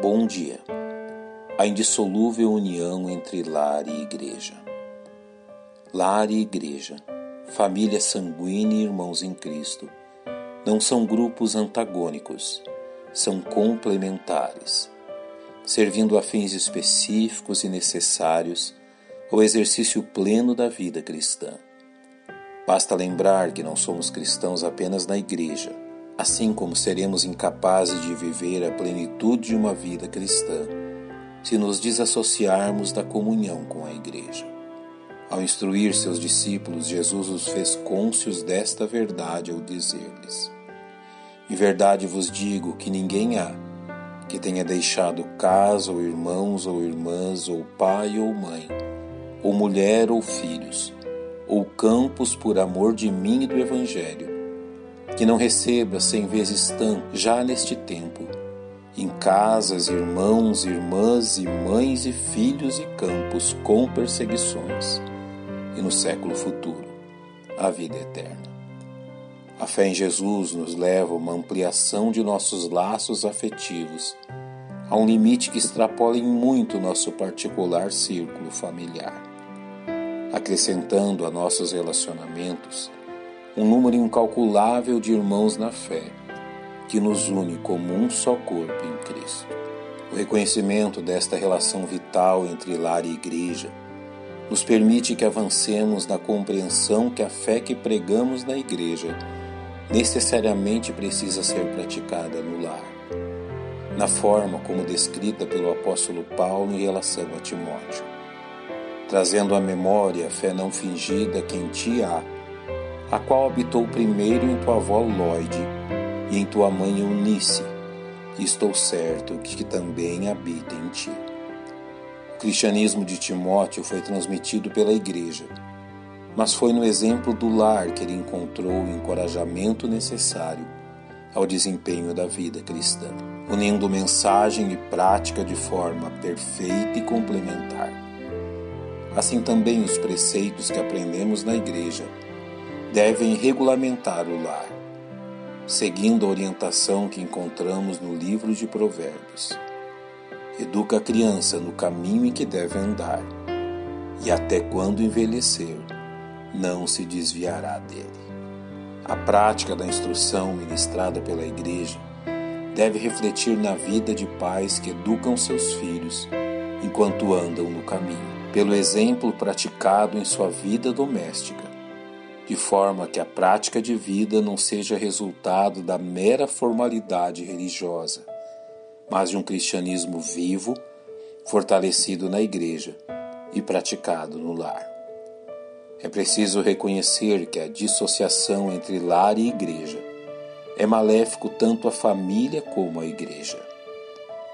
Bom dia. A indissolúvel união entre lar e igreja. Lar e igreja, família sanguínea e irmãos em Cristo, não são grupos antagônicos, são complementares, servindo a fins específicos e necessários ao exercício pleno da vida cristã. Basta lembrar que não somos cristãos apenas na igreja, assim como seremos incapazes de viver a plenitude de uma vida cristã se nos desassociarmos da comunhão com a igreja. Ao instruir seus discípulos, Jesus os fez cônscios desta verdade ao dizer-lhes: Em verdade vos digo que ninguém há que tenha deixado casa ou irmãos ou irmãs ou pai ou mãe, ou mulher ou filhos, ou campos por amor de mim e do Evangelho, que não receba cem vezes tanto já neste tempo, em casas, irmãos, irmãs e mães e filhos e campos com perseguições, e no século futuro a vida eterna. A fé em Jesus nos leva a uma ampliação de nossos laços afetivos, a um limite que extrapola em muito nosso particular círculo familiar acrescentando a nossos relacionamentos um número incalculável de irmãos na fé, que nos une como um só corpo em Cristo. O reconhecimento desta relação vital entre lar e igreja nos permite que avancemos na compreensão que a fé que pregamos na igreja necessariamente precisa ser praticada no lar, na forma como descrita pelo apóstolo Paulo em relação a Timóteo trazendo à memória a fé não fingida que em ti há, a qual habitou primeiro em tua avó Lloyd e em tua mãe Eunice, e estou certo que também habita em ti. O cristianismo de Timóteo foi transmitido pela igreja, mas foi no exemplo do lar que ele encontrou o encorajamento necessário ao desempenho da vida cristã, unindo mensagem e prática de forma perfeita e complementar. Assim também os preceitos que aprendemos na igreja devem regulamentar o lar, seguindo a orientação que encontramos no livro de Provérbios. Educa a criança no caminho em que deve andar, e até quando envelhecer, não se desviará dele. A prática da instrução ministrada pela Igreja deve refletir na vida de pais que educam seus filhos enquanto andam no caminho pelo exemplo praticado em sua vida doméstica, de forma que a prática de vida não seja resultado da mera formalidade religiosa, mas de um cristianismo vivo, fortalecido na igreja e praticado no lar. É preciso reconhecer que a dissociação entre lar e igreja é maléfico tanto à família como à igreja.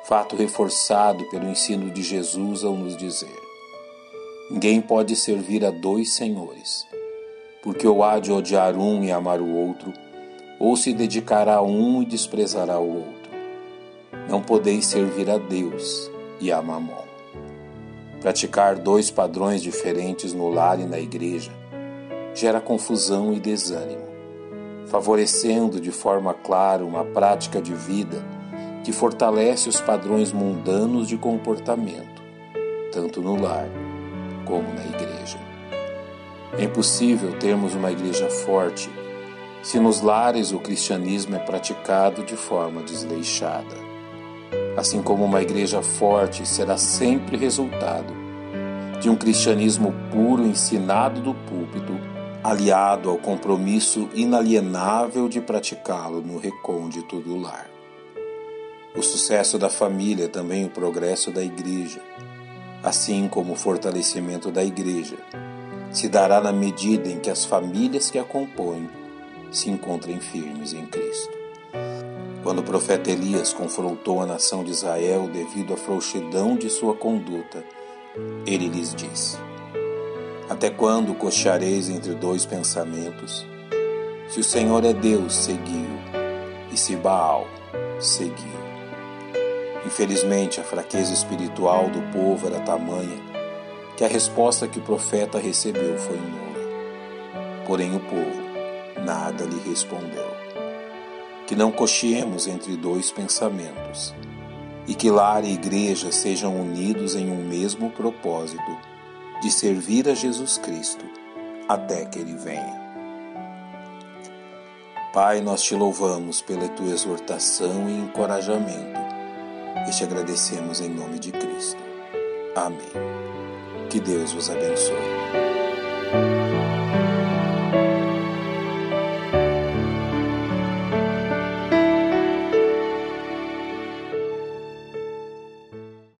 Fato reforçado pelo ensino de Jesus ao nos dizer: Ninguém pode servir a dois senhores, porque ou há de odiar um e amar o outro, ou se dedicará a um e desprezará o outro. Não podeis servir a Deus e a Mamon. Praticar dois padrões diferentes no lar e na igreja gera confusão e desânimo, favorecendo de forma clara uma prática de vida que fortalece os padrões mundanos de comportamento, tanto no lar como na igreja. É impossível termos uma igreja forte se nos lares o cristianismo é praticado de forma desleixada. Assim como uma igreja forte será sempre resultado de um cristianismo puro ensinado do púlpito, aliado ao compromisso inalienável de praticá-lo no recôndito do lar. O sucesso da família é também o progresso da igreja assim como o fortalecimento da Igreja, se dará na medida em que as famílias que a compõem se encontrem firmes em Cristo. Quando o profeta Elias confrontou a nação de Israel devido à frouxidão de sua conduta, ele lhes disse: Até quando cocheareis entre dois pensamentos? Se o Senhor é Deus, seguiu, e se Baal, seguiu. Infelizmente, a fraqueza espiritual do povo era tamanha que a resposta que o profeta recebeu foi nula. Porém, o povo nada lhe respondeu. Que não cocheemos entre dois pensamentos. e que lar e igreja sejam unidos em um mesmo propósito de servir a Jesus Cristo até que Ele venha. Pai, nós te louvamos pela tua exortação e encorajamento e te agradecemos em nome de Cristo. Amém. Que Deus vos abençoe.